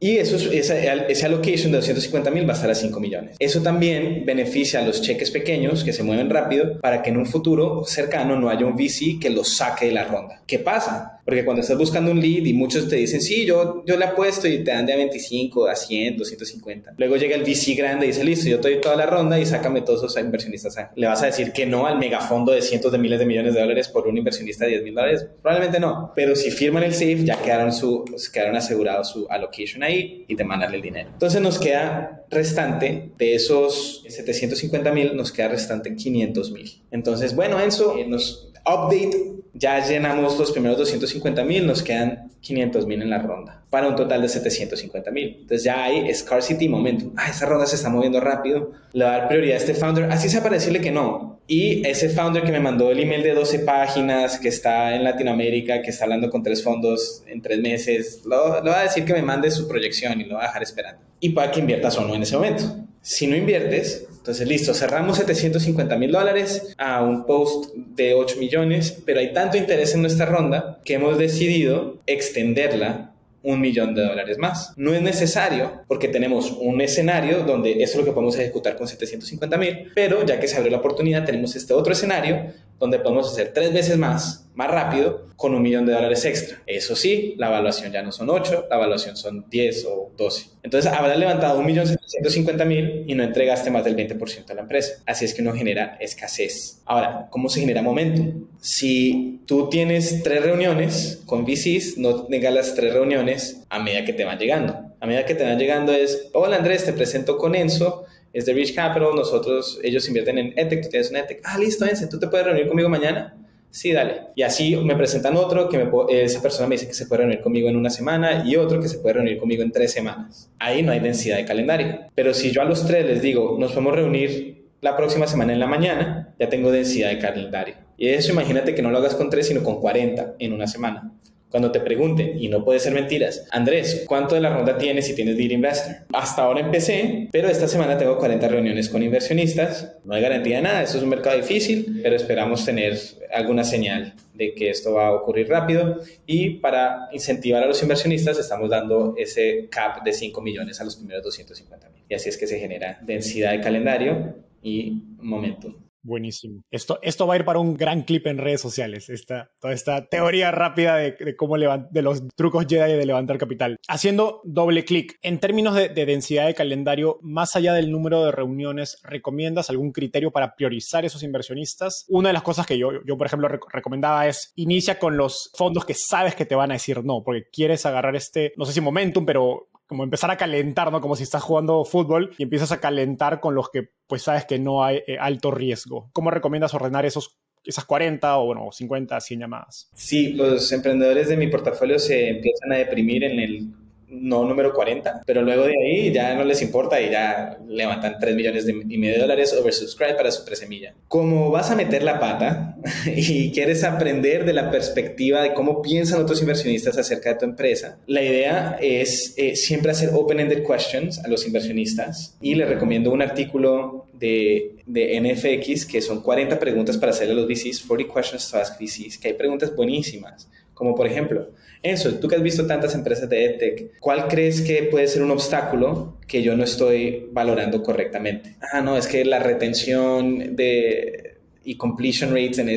Y eso, esa, esa allocation de 250 mil va a estar a 5 millones. Eso también beneficia a los cheques pequeños que se mueven rápido para que en un futuro cercano no haya un VC que los saque de la ronda. ¿Qué pasa? Porque cuando estás buscando un lead y muchos te dicen, sí, yo, yo le apuesto y te dan de a 25, a 100, 250. Luego llega el VC grande y dice, listo, yo te doy toda la ronda y sácame todos esos inversionistas. Le vas a decir que no al megafondo de cientos de miles de millones de dólares por un inversionista de 10 mil dólares. Probablemente no. Pero si firman el SAFE, ya quedaron, su, quedaron asegurados su allocation y te mandan el dinero. Entonces nos queda restante de esos 750 mil, nos queda restante 500 mil. Entonces, bueno, Enzo, nos update ya llenamos los primeros 250 mil, nos quedan 500 mil en la ronda, para un total de 750 mil. Entonces ya hay scarcity momentum. Ah, esa ronda se está moviendo rápido, le va a dar prioridad a este founder, así sea para decirle que no. Y ese founder que me mandó el email de 12 páginas, que está en Latinoamérica, que está hablando con tres fondos en tres meses, le va a decir que me mande su proyección y lo va a dejar esperando. Y para que inviertas o no en ese momento. Si no inviertes, entonces listo, cerramos 750 mil dólares a un post de 8 millones, pero hay tanto interés en nuestra ronda que hemos decidido extenderla un millón de dólares más. No es necesario porque tenemos un escenario donde eso es lo que podemos ejecutar con 750 mil, pero ya que se abrió la oportunidad, tenemos este otro escenario donde podemos hacer tres veces más, más rápido, con un millón de dólares extra. Eso sí, la evaluación ya no son 8, la evaluación son 10 o 12. Entonces, habrás levantado un millón mil y no entregaste más del 20% de la empresa. Así es que uno genera escasez. Ahora, ¿cómo se genera momento? Si tú tienes tres reuniones con VCs, no tengas las tres reuniones a medida que te van llegando. A medida que te van llegando es, hola Andrés, te presento con Enzo es de Rich Capital, nosotros, ellos invierten en ETEC, tú tienes un ETEC, ah, listo, Ense, ¿tú te puedes reunir conmigo mañana? Sí, dale. Y así me presentan otro que esa persona me dice que se puede reunir conmigo en una semana y otro que se puede reunir conmigo en tres semanas. Ahí no hay densidad de calendario. Pero si yo a los tres les digo, nos podemos reunir la próxima semana en la mañana, ya tengo densidad de calendario. Y eso imagínate que no lo hagas con tres, sino con 40 en una semana. Cuando te pregunten, y no puede ser mentiras, Andrés, ¿cuánto de la ronda tienes si tienes Deal Investor? Hasta ahora empecé, pero esta semana tengo 40 reuniones con inversionistas. No hay garantía de nada, esto es un mercado difícil, pero esperamos tener alguna señal de que esto va a ocurrir rápido. Y para incentivar a los inversionistas, estamos dando ese cap de 5 millones a los primeros 250 mil. Y así es que se genera densidad de calendario y momentum. Buenísimo. Esto, esto va a ir para un gran clip en redes sociales, esta, toda esta teoría rápida de, cómo de los trucos Jedi de levantar capital. Haciendo doble clic, en términos de, densidad de calendario, más allá del número de reuniones, ¿recomiendas algún criterio para priorizar esos inversionistas? Una de las cosas que yo, yo por ejemplo, recomendaba es inicia con los fondos que sabes que te van a decir no, porque quieres agarrar este, no sé si momentum, pero como empezar a calentar, ¿no? Como si estás jugando fútbol y empiezas a calentar con los que pues sabes que no hay eh, alto riesgo. ¿Cómo recomiendas ordenar esos esas 40 o bueno, 50, 100 llamadas? Sí, los emprendedores de mi portafolio se empiezan a deprimir en el no número 40, pero luego de ahí ya no les importa y ya levantan 3 millones de, y medio de dólares oversubscribe para su presemilla. Como vas a meter la pata [LAUGHS] y quieres aprender de la perspectiva de cómo piensan otros inversionistas acerca de tu empresa, la idea es eh, siempre hacer open-ended questions a los inversionistas y les recomiendo un artículo de, de, NFX que son 40 preguntas para hacerle a los VCs, 40 questions to ask VCs, que hay preguntas buenísimas, como por ejemplo, eso, tú que has visto tantas empresas de EdTech, ¿cuál crees que puede ser un obstáculo que yo no estoy valorando correctamente? Ah, no, es que la retención de y completion rates en,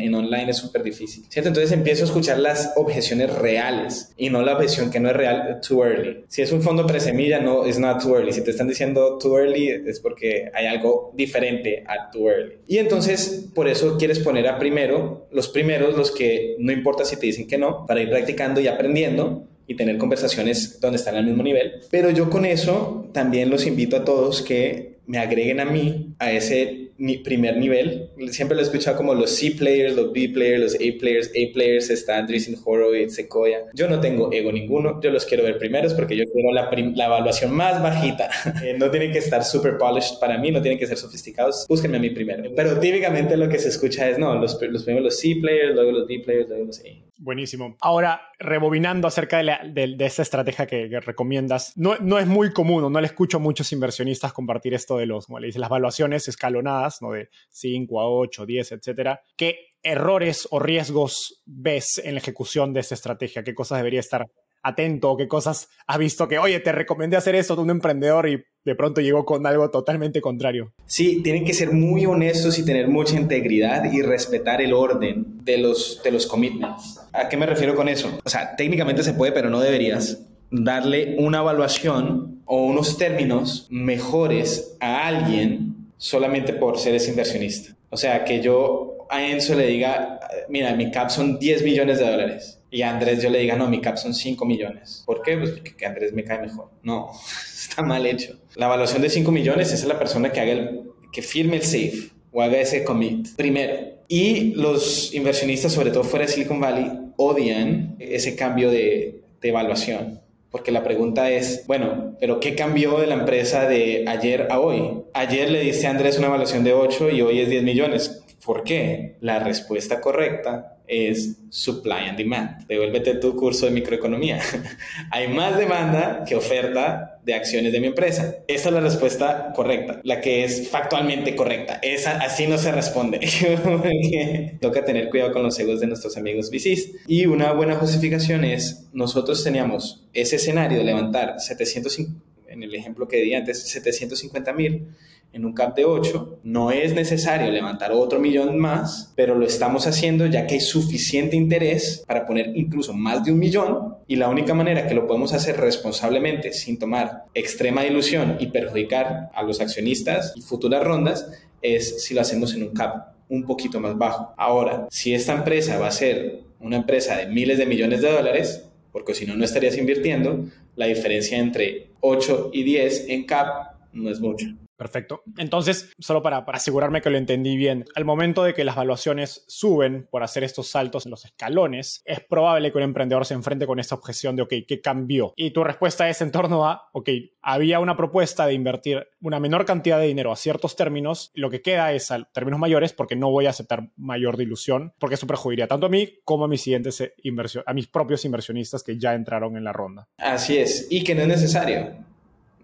en, online es súper difícil, ¿cierto? Entonces empiezo a escuchar las objeciones reales y no la objeción que no es real, too early. Si es un fondo presemilla, no, es not too early. Si te están diciendo too early, es porque hay algo diferente a too early. Y entonces, por eso quieres poner a primero, los primeros, los que no importa si te dicen que no, para ir practicando y aprendiendo y tener conversaciones donde están al mismo nivel. Pero yo con eso también los invito a todos que me agreguen a mí a ese mi primer nivel. Siempre lo he escuchado como los C players, los B players, los A players. A players está Andreessen Horowitz, Sequoia. Yo no tengo ego ninguno. Yo los quiero ver primeros porque yo quiero la, la evaluación más bajita. [LAUGHS] Eh, no tienen que estar super polished para mí, no tienen que ser sofisticados. Búsquenme a mí primero. Pero típicamente lo que se escucha es, no, los, los primeros los C players, luego los B players, luego los A. Buenísimo. Ahora, rebobinando acerca de, la, de, esa estrategia que, recomiendas, no, es muy común, no le escucho a muchos inversionistas compartir esto de los, como le dices, las valuaciones escalonadas, ¿no? De 5 a 8, 10, etcétera. ¿Qué errores o riesgos ves en la ejecución de esa estrategia? ¿Qué cosas debería estar atento? ¿Qué cosas has visto que, oye, te recomendé hacer esto de un emprendedor y de pronto llegó con algo totalmente contrario? Sí, tienen que ser muy honestos y tener mucha integridad y respetar el orden de los, de los commitments. ¿A qué me refiero con eso? O sea, técnicamente se puede, pero no deberías darle una evaluación o unos términos mejores a alguien solamente por ser ese inversionista. O sea, que yo a Enzo le diga, mira, mi cap son 10 millones de dólares. Y a Andrés yo le diga, no, mi cap son 5 millones. ¿Por qué? Pues porque Andrés me cae mejor. No, [LAUGHS] está mal hecho. La evaluación de 5 millones es la persona que haga el, que firme el safe o haga ese commit primero. Y los inversionistas, sobre todo fuera de Silicon Valley, odian ese cambio de, de evaluación. Porque la pregunta es, bueno, pero ¿qué cambió de la empresa de ayer a hoy? Ayer le diste a Andrés una evaluación de 8 y hoy es 10 millones. ¿Por qué? La respuesta correcta es supply and demand. Devuélvete tu curso de microeconomía. [LAUGHS] Hay más demanda que oferta de acciones de mi empresa. Esa es la respuesta correcta, la que es factualmente correcta. Esa así no se responde. [LAUGHS] Toca tener cuidado con los egos de nuestros amigos VCs. Y una buena justificación es, nosotros teníamos ese escenario de levantar 750, en el ejemplo que di antes, 750 mil en un cap de 8, no es necesario levantar otro millón más, pero lo estamos haciendo ya que hay suficiente interés para poner incluso más de un millón y la única manera que lo podemos hacer responsablemente sin tomar extrema ilusión y perjudicar a los accionistas y futuras rondas es si lo hacemos en un cap un poquito más bajo. Ahora, si esta empresa va a ser una empresa de miles de millones de dólares, porque si no, no estarías invirtiendo, la diferencia entre 8 y 10 en cap no es mucho. Perfecto. Entonces, solo para, asegurarme que lo entendí bien, al momento de que las valuaciones suben por hacer estos saltos en los escalones, es probable que un emprendedor se enfrente con esta objeción de, ok, ¿qué cambió? Y tu respuesta es en torno a, ok, había una propuesta de invertir una menor cantidad de dinero a ciertos términos, lo que queda es a términos mayores porque no voy a aceptar mayor dilución, porque eso perjudicaría tanto a mí como a mis siguientes inversiones, a mis propios inversionistas que ya entraron en la ronda. Así es, y que no es necesario.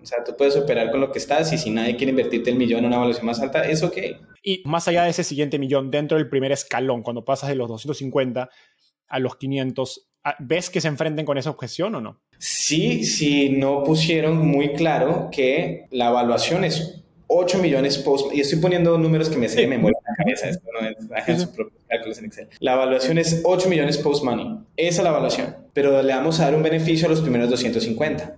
O sea, tú puedes operar con lo que estás y si nadie quiere invertirte el millón en una evaluación más alta, es ok. Y más allá de ese siguiente millón, dentro del primer escalón, cuando pasas de los 250 a los 500, ah, ¿ves que se enfrenten con esa objeción o no? Sí, sí, no pusieron muy claro que la evaluación es 8 millones post, y estoy poniendo números que me sé de memoria en la cabeza, esto no es, sus propios cálculos en Excel. La evaluación es 8 millones post money, esa es la evaluación, pero le vamos a dar un beneficio a los primeros 250.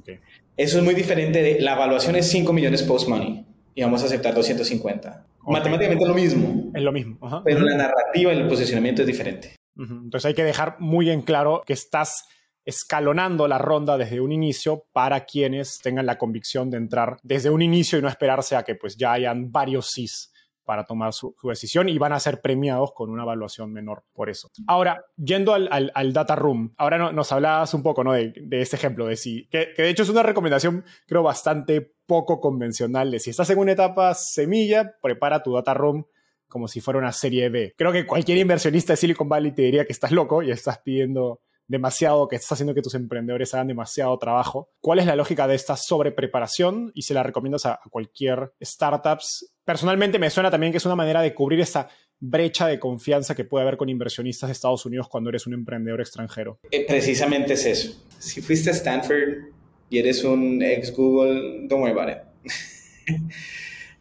Okay. Eso es muy diferente de la evaluación es 5 millones post-money y vamos a aceptar 250. Matemáticamente es lo mismo. Es lo mismo. Pero la narrativa y el posicionamiento es diferente. Entonces hay que dejar muy en claro que estás escalonando la ronda desde un inicio para quienes tengan la convicción de entrar desde un inicio y no esperarse a que pues ya hayan varios SIS para tomar su, decisión y van a ser premiados con una evaluación menor por eso. Ahora, yendo al, data room, ahora nos hablabas un poco ¿no? de, de este ejemplo, de si, que, que, de hecho es una recomendación creo bastante poco convencional, de si estás en una etapa semilla, prepara tu data room como si fuera una serie B. Creo que cualquier inversionista de Silicon Valley te diría que estás loco y estás pidiendo demasiado, que estás haciendo que tus emprendedores hagan demasiado trabajo. ¿Cuál es la lógica de esta sobrepreparación y se la recomiendas a, cualquier startups? Personalmente me suena también que es una manera de cubrir esa brecha de confianza que puede haber con inversionistas de Estados Unidos cuando eres un emprendedor extranjero. Eh, precisamente es eso. Si fuiste a Stanford y eres un ex Google, don't worry about it. [LAUGHS]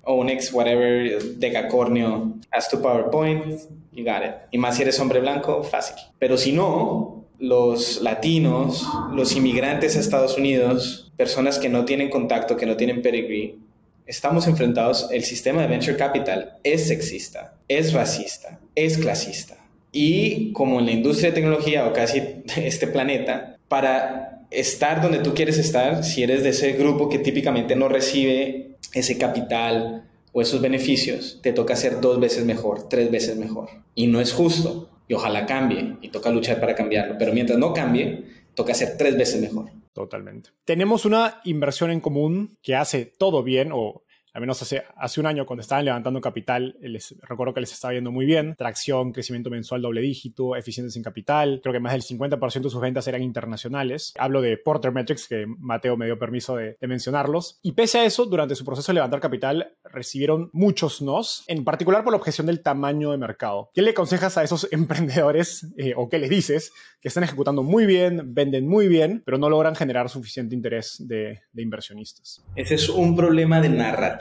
o un ex whatever decacornio, haz tu PowerPoint, you got it. Y más si eres hombre blanco, fácil. Pero si no, los latinos, los inmigrantes a Estados Unidos, personas que no tienen contacto, que no tienen pedigree, estamos enfrentados, el sistema de venture capital es sexista, es racista, es clasista. Y como en la industria de tecnología o casi [LAUGHS] este planeta, para estar donde tú quieres estar, si eres de ese grupo que típicamente no recibe ese capital o esos beneficios, te toca ser dos veces mejor, tres veces mejor. Y no es justo. Y ojalá cambie. Y toca luchar para cambiarlo. Pero mientras no cambie, toca ser tres veces mejor. Totalmente. Tenemos una inversión en común que hace todo bien o al menos hace, un año cuando estaban levantando capital, les, recuerdo que les estaba yendo muy bien, tracción, crecimiento mensual doble dígito, eficientes en capital, creo que más del 50% de sus ventas eran internacionales. Hablo de Porter Metrics, que Mateo me dio permiso de, mencionarlos. Y pese a eso, durante su proceso de levantar capital, recibieron muchos nos, en particular por la objeción del tamaño de mercado. ¿Qué le aconsejas a esos [LAUGHS] emprendedores eh, o qué les dices que están ejecutando muy bien, venden muy bien, pero no logran generar suficiente interés de, de inversionistas? Ese es un problema de narrativa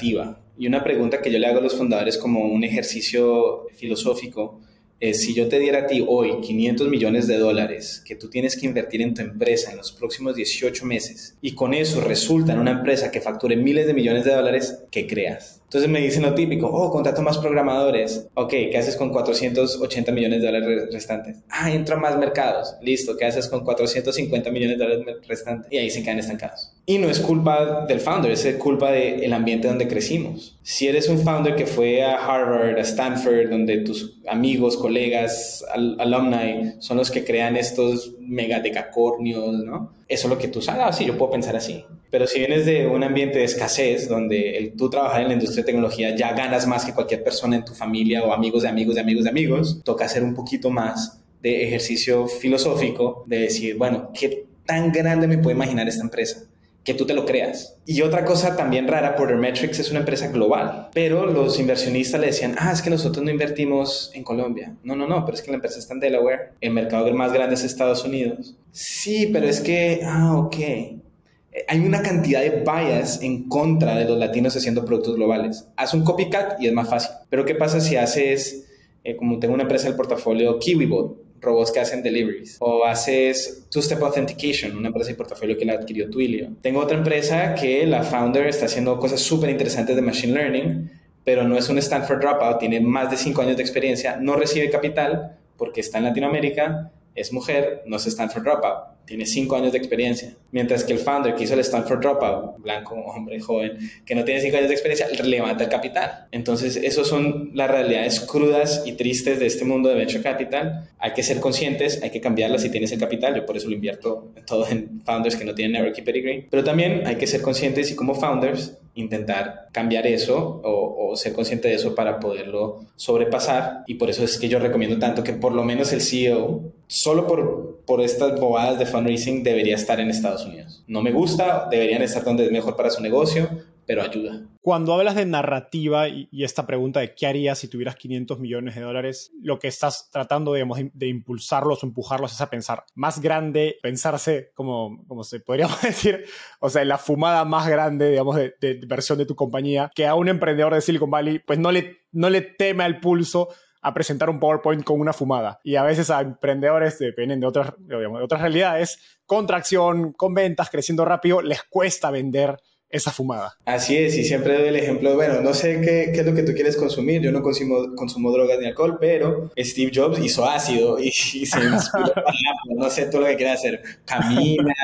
y una pregunta que yo le hago a los fundadores como un ejercicio filosófico es, si yo te diera a ti hoy 500 millones de dólares que tú tienes que invertir en tu empresa en los próximos 18 meses y con eso resulta en una empresa que facture miles de millones de dólares, ¿qué creas? Entonces me dicen lo típico, oh, contrato más programadores. Ok, ¿qué haces con 480 millones de dólares restantes? Ah, entro a más mercados. Listo, ¿qué haces con 450 millones de dólares restantes? Y ahí se quedan estancados. Y no es culpa del founder, es culpa del ambiente donde crecimos. Si eres un founder que fue a Harvard, a Stanford, donde tus amigos, colegas, alumni son los que crean estos mega decacornios, ¿no? Eso es lo que tú sabes, ah, sí, yo puedo pensar así. Pero si vienes de un ambiente de escasez, donde el, tú trabajar en la industria de tecnología ya ganas más que cualquier persona en tu familia o amigos de amigos de amigos de amigos, toca hacer un poquito más de ejercicio filosófico, de decir, bueno, ¿qué tan grande me puedo imaginar esta empresa? Que tú te lo creas. Y otra cosa también rara, Metrics es una empresa global, pero los inversionistas le decían, ah, es que nosotros no invertimos en Colombia. No, no, no, pero es que la empresa está en Delaware, el mercado más grande es Estados Unidos. Sí, pero es que, ah, ok. Hay una cantidad de bias en contra de los latinos haciendo productos globales. Haz un copycat y es más fácil. Pero ¿qué pasa si haces, eh, como tengo una empresa en el portafolio, KiwiBot? Robots que hacen deliveries. O haces Two-Step Authentication, una empresa de portafolio que la adquirió Twilio. Tengo otra empresa que la founder está haciendo cosas súper interesantes de Machine Learning, pero no es un Stanford Dropout, tiene más de cinco años de experiencia, no recibe capital porque está en Latinoamérica, es mujer, no es Stanford Dropout tiene cinco años de experiencia, mientras que el founder que hizo el Stanford Dropout, blanco, hombre, joven, que no tiene cinco años de experiencia, levanta el capital. Entonces, esas son las realidades crudas y tristes de este mundo de venture capital. Hay que ser conscientes, hay que cambiarlas si tienes el capital. Yo por eso lo invierto todo en founders que no tienen network y pedigree. Pero también hay que ser conscientes y como founders intentar cambiar eso o, o, ser consciente de eso para poderlo sobrepasar. Y por eso es que yo recomiendo tanto que por lo menos el CEO, solo por, por estas bobadas de fundraising, debería estar en Estados Unidos. No me gusta, deberían estar donde es mejor para su negocio, pero ayuda. Cuando hablas de narrativa y, esta pregunta de qué harías si tuvieras 500 millones de dólares, lo que estás tratando digamos, de impulsarlos o empujarlos es a pensar más grande, pensarse como, como se podríamos [LAUGHS] decir, o sea, la fumada más grande, digamos, de, de, versión de tu compañía, que a un emprendedor de Silicon Valley, pues no le, no le teme al pulso a presentar un PowerPoint con una fumada. Y a veces a emprendedores, dependen de otras, de otras realidades, con tracción, con ventas, creciendo rápido, les cuesta vender esa fumada. Así es, y siempre doy el ejemplo, bueno, no sé qué, qué es lo que tú quieres consumir, yo no consumo, consumo drogas ni alcohol, pero Steve Jobs hizo ácido y, se inspiró, no sé tú lo que quieras hacer, camina,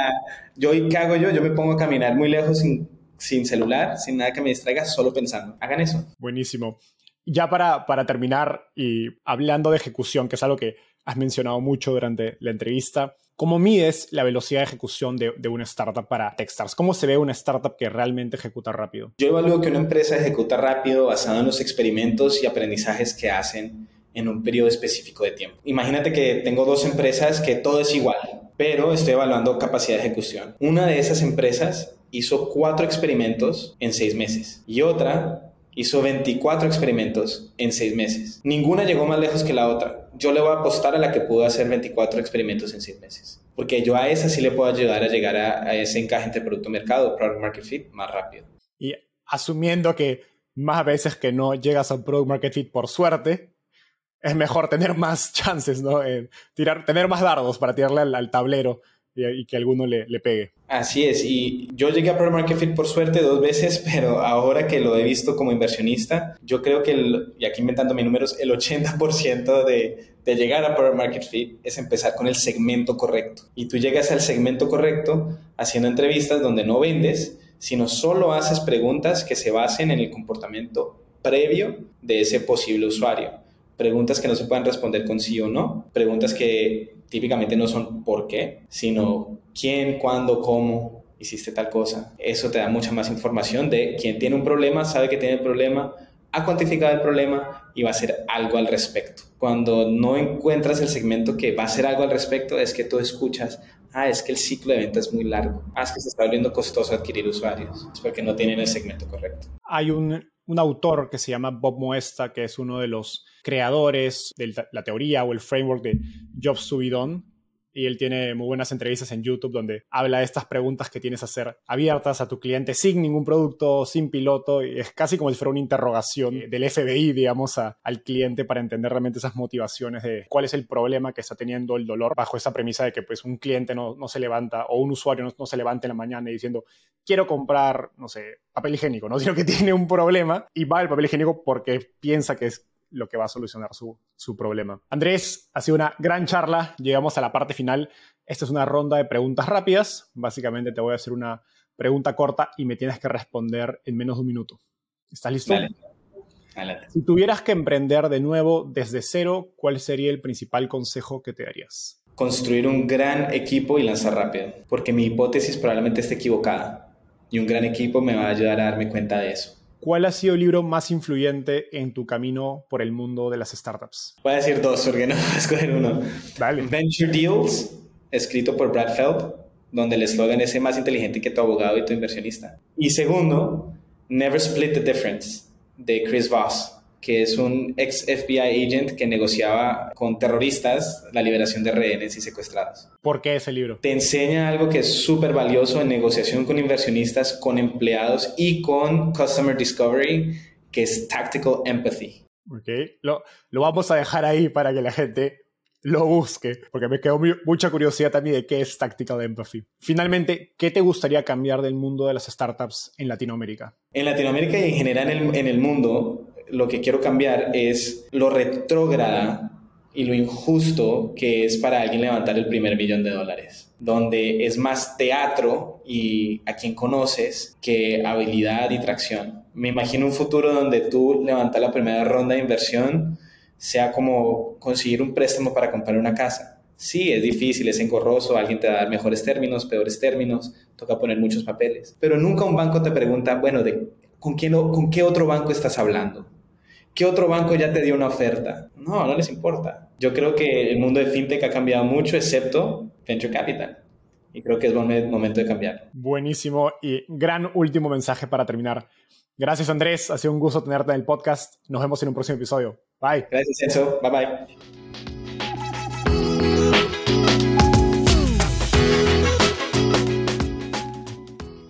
yo y qué hago yo, yo me pongo a caminar muy lejos sin, sin celular, sin nada que me distraiga, solo pensando, hagan eso. Buenísimo. Ya para, para terminar y hablando de ejecución, que es algo que has mencionado mucho durante la entrevista, ¿Cómo mides la velocidad de ejecución de, una startup para Techstars? ¿Cómo se ve una startup que realmente ejecuta rápido? Yo evalúo que una empresa ejecuta rápido basado en los experimentos y aprendizajes que hacen en un periodo específico de tiempo. Imagínate que tengo dos empresas que todo es igual, pero estoy evaluando capacidad de ejecución. Una de esas empresas hizo cuatro experimentos en seis meses y otra hizo 24 experimentos en seis meses. Ninguna llegó más lejos que la otra. Yo le voy a apostar a la que pudo hacer 24 experimentos en seis meses. Porque yo a esa sí le puedo ayudar a llegar a, ese encaje entre producto-mercado, product market fit, más rápido. Y asumiendo que más veces que no llegas a un product market fit por suerte, es mejor tener más [LAUGHS] chances, ¿no? tirar, tener más dardos para tirarle al, tablero y, que alguno le, le, pegue. Así es, y yo llegué a Product Market Fit por suerte dos veces, [LAUGHS] pero ahora que lo he visto como inversionista, yo creo que, el, y aquí inventando mis números, el 80% de, de llegar a Product Market Fit es empezar con el segmento correcto. Y tú llegas al segmento correcto haciendo entrevistas donde no vendes, sino solo haces preguntas que se basen en el comportamiento previo de ese posible usuario preguntas que no se pueden responder con sí o no, preguntas que típicamente no son por qué, sino quién, cuándo, cómo hiciste tal cosa. Eso te da mucha más información de quien tiene un problema, sabe que tiene el problema, ha cuantificado el problema y va a hacer algo al respecto. Cuando no encuentras el segmento que va a hacer algo al respecto, es que tú escuchas, ah, es que el ciclo de venta es muy largo, ah, es que se está volviendo costoso adquirir usuarios, es porque no tienen el segmento correcto. Hay un un autor que se llama Bob Moesta, que es uno de los creadores de la teoría o el framework de Jobs to be done, y él tiene muy buenas entrevistas en YouTube donde habla de estas preguntas que tienes que hacer abiertas a tu cliente sin ningún producto, sin piloto, y es casi como si fuera una interrogación del FBI, digamos, al cliente para entender realmente esas motivaciones de cuál es el problema que está teniendo el dolor bajo esa premisa de que pues un cliente no, se levanta o un usuario no, se levanta en la mañana diciendo quiero comprar, no sé, papel higiénico, ¿no? [LAUGHS] Sino que tiene un problema y va el papel higiénico porque piensa que es lo que va a solucionar su, problema. Andrés, ha sido una gran charla. Llegamos a la parte final. Esta es una ronda de preguntas rápidas. Básicamente te voy a hacer una pregunta corta y me tienes que responder en menos de un minuto. ¿Estás listo? Si tuvieras que emprender de nuevo desde cero, ¿cuál sería el principal consejo que te darías? Construir un gran equipo y lanzar rápido, porque mi hipótesis probablemente esté equivocada y un gran equipo me va a ayudar a darme cuenta de eso. ¿Cuál ha sido el libro más influyente en tu camino por el mundo de las startups? Voy a decir dos, porque no [LAUGHS] voy a escoger uno. Dale. Venture Deals, escrito por Brad Feld, donde el eslogan es más inteligente que tu abogado y tu inversionista. Y segundo, Never Split the Difference, de Chris Voss que es un ex FBI agent que negociaba con terroristas la liberación de rehenes y secuestrados. ¿Por qué ese libro? Te enseña algo que es súper valioso en negociación con inversionistas, con empleados y con Customer Discovery, que es Tactical Empathy. Ok, lo, lo vamos a dejar ahí para que la gente lo busque, porque me quedó mucha curiosidad también de qué es Tactical Empathy. Finalmente, ¿qué te gustaría cambiar del mundo de las startups en Latinoamérica? En Latinoamérica y en general en el, en el mundo, lo que quiero cambiar es lo retrógrada y lo injusto que es para alguien levantar el primer millón de dólares, donde es más teatro y a quien conoces que habilidad y tracción. Me imagino un futuro donde tú levantas la primera ronda de inversión sea como conseguir un préstamo para comprar una casa. Sí, es difícil, es engorroso, alguien te da mejores términos, peores términos, toca poner muchos papeles, pero nunca un banco te pregunta, bueno, de, ¿con, quién, ¿con qué otro banco estás hablando? ¿Qué otro banco ya te dio una oferta? No, no les importa. Yo creo que el mundo de fintech ha cambiado mucho, excepto venture capital. Y creo que es buen momento de cambiar. Buenísimo y gran último mensaje para terminar. Gracias Andrés, ha sido un gusto tenerte en el podcast. Nos vemos en un próximo episodio. Bye. Gracias Enzo. Bye bye.